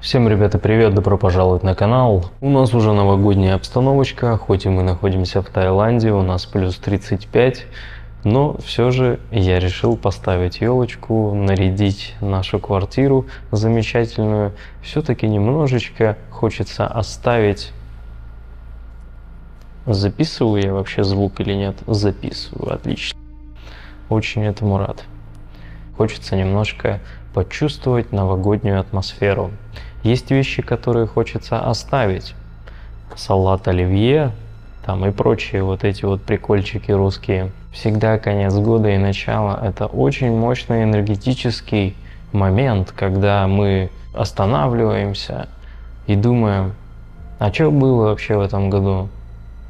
Всем, ребята, привет, добро пожаловать на канал. У нас уже новогодняя обстановочка, хоть и мы находимся в Таиланде, у нас плюс 35, но все же я решил поставить елочку, нарядить нашу квартиру замечательную. Все-таки немножечко хочется оставить... Записываю я вообще звук или нет? Записываю, отлично. Очень этому рад. Хочется немножко почувствовать новогоднюю атмосферу. Есть вещи, которые хочется оставить. Салат оливье, там и прочие вот эти вот прикольчики русские. Всегда конец года и начало – это очень мощный энергетический момент, когда мы останавливаемся и думаем, а что было вообще в этом году?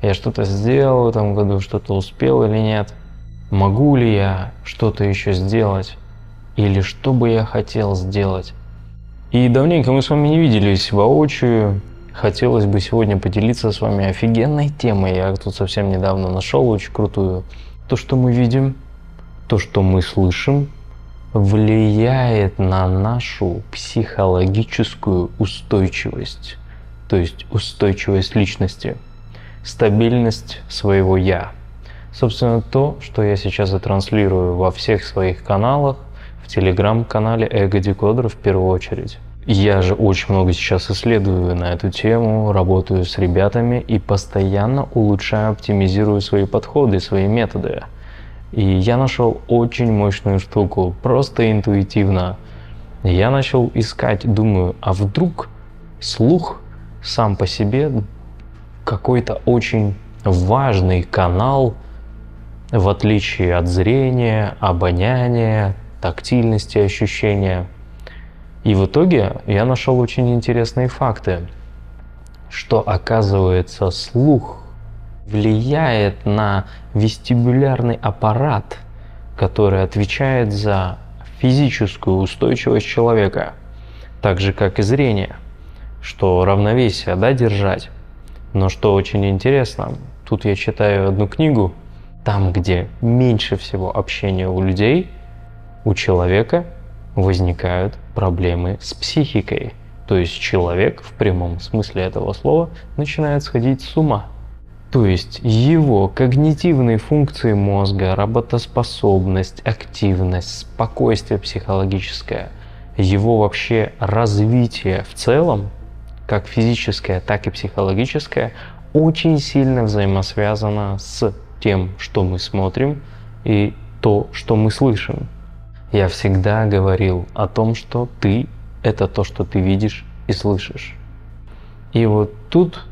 Я что-то сделал в этом году, что-то успел или нет? Могу ли я что-то еще сделать? Или что бы я хотел сделать? И давненько мы с вами не виделись воочию. Хотелось бы сегодня поделиться с вами офигенной темой. Я тут совсем недавно нашел очень крутую. То, что мы видим, то, что мы слышим, влияет на нашу психологическую устойчивость. То есть устойчивость личности, стабильность своего «я». Собственно, то, что я сейчас и транслирую во всех своих каналах, в телеграм-канале Эго Декодер в первую очередь. Я же очень много сейчас исследую на эту тему, работаю с ребятами и постоянно улучшаю, оптимизирую свои подходы, свои методы. И я нашел очень мощную штуку, просто интуитивно. Я начал искать, думаю, а вдруг слух сам по себе какой-то очень важный канал, в отличие от зрения, обоняния, тактильности ощущения. И в итоге я нашел очень интересные факты, что оказывается слух влияет на вестибулярный аппарат, который отвечает за физическую устойчивость человека, так же как и зрение, что равновесие да, держать. Но что очень интересно, тут я читаю одну книгу, там, где меньше всего общения у людей – у человека возникают проблемы с психикой. То есть человек в прямом смысле этого слова начинает сходить с ума. То есть его когнитивные функции мозга, работоспособность, активность, спокойствие психологическое, его вообще развитие в целом, как физическое, так и психологическое, очень сильно взаимосвязано с тем, что мы смотрим и то, что мы слышим. Я всегда говорил о том, что ты – это то, что ты видишь и слышишь. И вот тут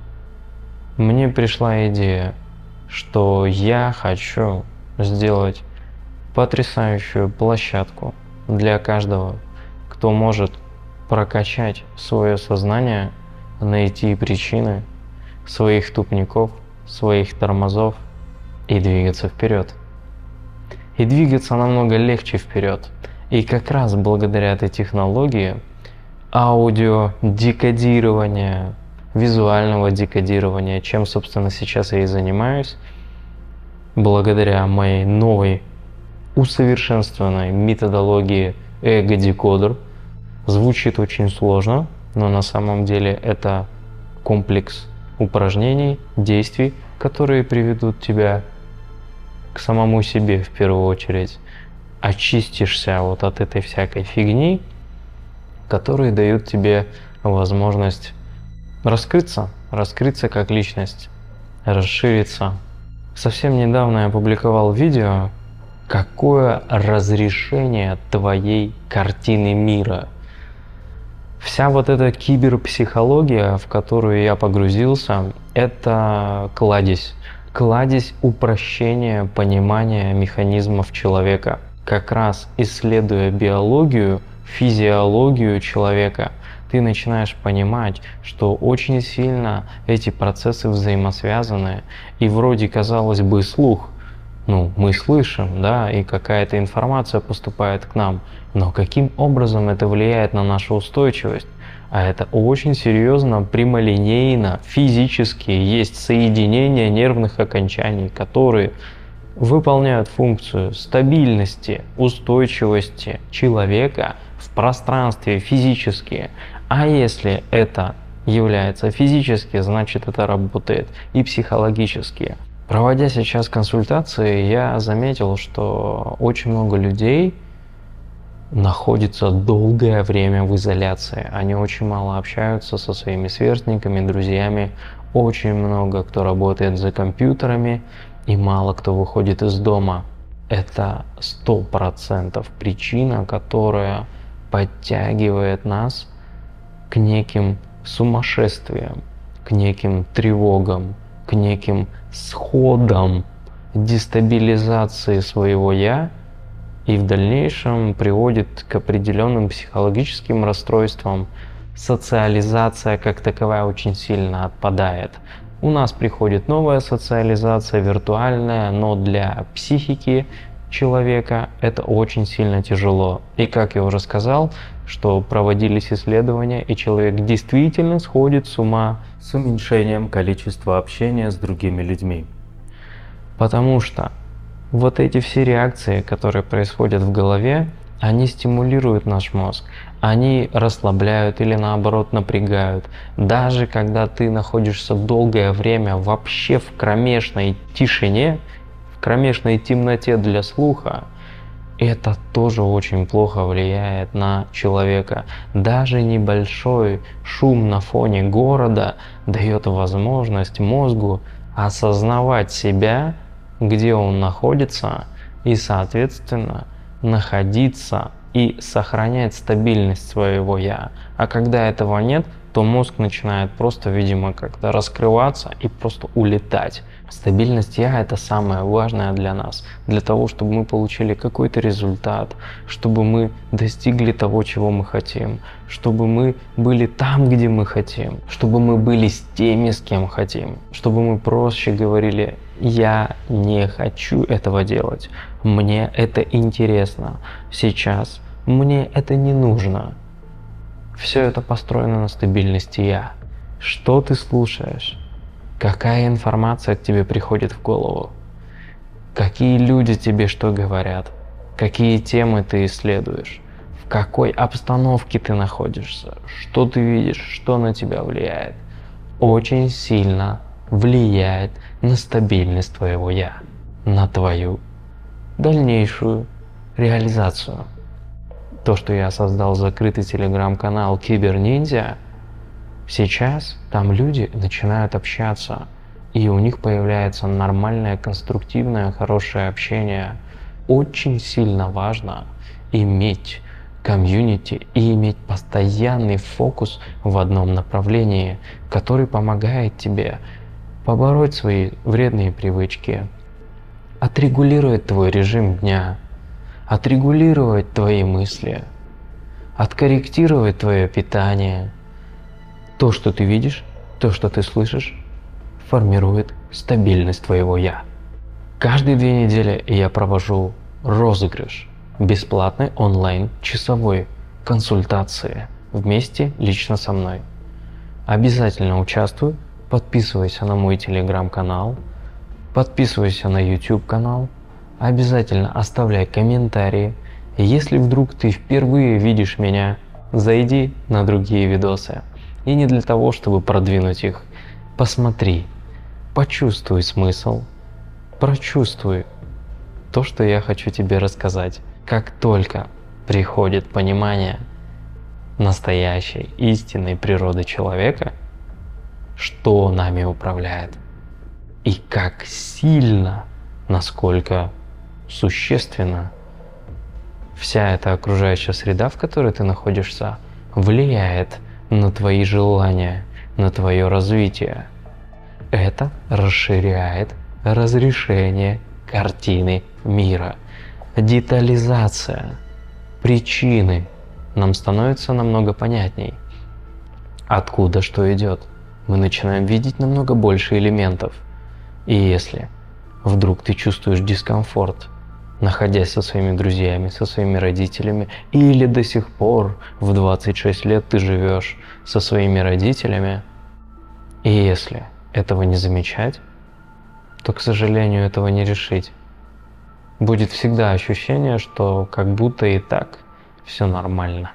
мне пришла идея, что я хочу сделать потрясающую площадку для каждого, кто может прокачать свое сознание, найти причины своих тупников, своих тормозов и двигаться вперед и двигаться намного легче вперед. И как раз благодаря этой технологии аудио декодирования, визуального декодирования, чем, собственно, сейчас я и занимаюсь, благодаря моей новой усовершенствованной методологии эго-декодер. Звучит очень сложно, но на самом деле это комплекс упражнений, действий, которые приведут тебя к самому себе в первую очередь, очистишься вот от этой всякой фигни, которые дают тебе возможность раскрыться, раскрыться как личность, расшириться. Совсем недавно я опубликовал видео, какое разрешение твоей картины мира. Вся вот эта киберпсихология, в которую я погрузился, это кладезь кладезь упрощения понимания механизмов человека. Как раз исследуя биологию, физиологию человека, ты начинаешь понимать, что очень сильно эти процессы взаимосвязаны. И вроде, казалось бы, слух, ну, мы слышим, да, и какая-то информация поступает к нам, но каким образом это влияет на нашу устойчивость? А это очень серьезно, прямолинейно, физически есть соединения нервных окончаний, которые выполняют функцию стабильности, устойчивости человека в пространстве физически. А если это является физически, значит это работает и психологически. Проводя сейчас консультации, я заметил, что очень много людей находится долгое время в изоляции. Они очень мало общаются со своими сверстниками, друзьями. Очень много кто работает за компьютерами и мало кто выходит из дома. Это сто процентов причина, которая подтягивает нас к неким сумасшествиям, к неким тревогам, к неким сходам дестабилизации своего «я» и в дальнейшем приводит к определенным психологическим расстройствам. Социализация как таковая очень сильно отпадает. У нас приходит новая социализация, виртуальная, но для психики человека это очень сильно тяжело. И как я уже сказал, что проводились исследования, и человек действительно сходит с ума с уменьшением количества общения с другими людьми. Потому что вот эти все реакции, которые происходят в голове, они стимулируют наш мозг, они расслабляют или наоборот напрягают. Даже когда ты находишься долгое время вообще в кромешной тишине, в кромешной темноте для слуха, это тоже очень плохо влияет на человека. Даже небольшой шум на фоне города дает возможность мозгу осознавать себя где он находится, и, соответственно, находиться и сохранять стабильность своего «я». А когда этого нет, то мозг начинает просто, видимо, как-то раскрываться и просто улетать. Стабильность «я» — это самое важное для нас, для того, чтобы мы получили какой-то результат, чтобы мы достигли того, чего мы хотим, чтобы мы были там, где мы хотим, чтобы мы были с теми, с кем хотим, чтобы мы проще говорили я не хочу этого делать. Мне это интересно. Сейчас мне это не нужно. Все это построено на стабильности я. Что ты слушаешь? Какая информация к тебе приходит в голову? Какие люди тебе что говорят? Какие темы ты исследуешь? В какой обстановке ты находишься? Что ты видишь? Что на тебя влияет? Очень сильно влияет на стабильность твоего «я», на твою дальнейшую реализацию. То, что я создал закрытый телеграм-канал Киберниндзя, сейчас там люди начинают общаться, и у них появляется нормальное, конструктивное, хорошее общение. Очень сильно важно иметь комьюнити и иметь постоянный фокус в одном направлении, который помогает тебе побороть свои вредные привычки, отрегулировать твой режим дня, отрегулировать твои мысли, откорректировать твое питание. То, что ты видишь, то, что ты слышишь, формирует стабильность твоего «я». Каждые две недели я провожу розыгрыш бесплатной онлайн часовой консультации вместе лично со мной. Обязательно участвуй подписывайся на мой телеграм-канал, подписывайся на YouTube канал, обязательно оставляй комментарии. Если вдруг ты впервые видишь меня, зайди на другие видосы. И не для того, чтобы продвинуть их. Посмотри, почувствуй смысл, прочувствуй то, что я хочу тебе рассказать. Как только приходит понимание настоящей истинной природы человека – что нами управляет и как сильно, насколько существенно вся эта окружающая среда, в которой ты находишься, влияет на твои желания, на твое развитие. Это расширяет разрешение картины мира. Детализация причины нам становится намного понятней. Откуда что идет – мы начинаем видеть намного больше элементов. И если вдруг ты чувствуешь дискомфорт, находясь со своими друзьями, со своими родителями, или до сих пор в 26 лет ты живешь со своими родителями, и если этого не замечать, то, к сожалению, этого не решить. Будет всегда ощущение, что как будто и так все нормально.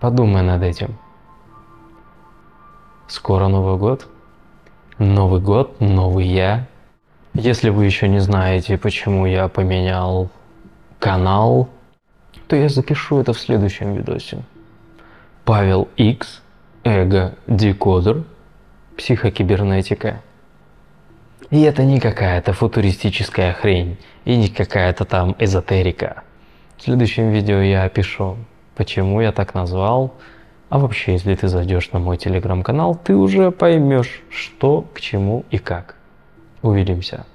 Подумай над этим. Скоро Новый год. Новый год, новый я. Если вы еще не знаете, почему я поменял канал, то я запишу это в следующем видосе. Павел X, эго декодер, психокибернетика. И это не какая-то футуристическая хрень, и не какая-то там эзотерика. В следующем видео я опишу, почему я так назвал, а вообще, если ты зайдешь на мой телеграм-канал, ты уже поймешь, что, к чему и как. Увидимся.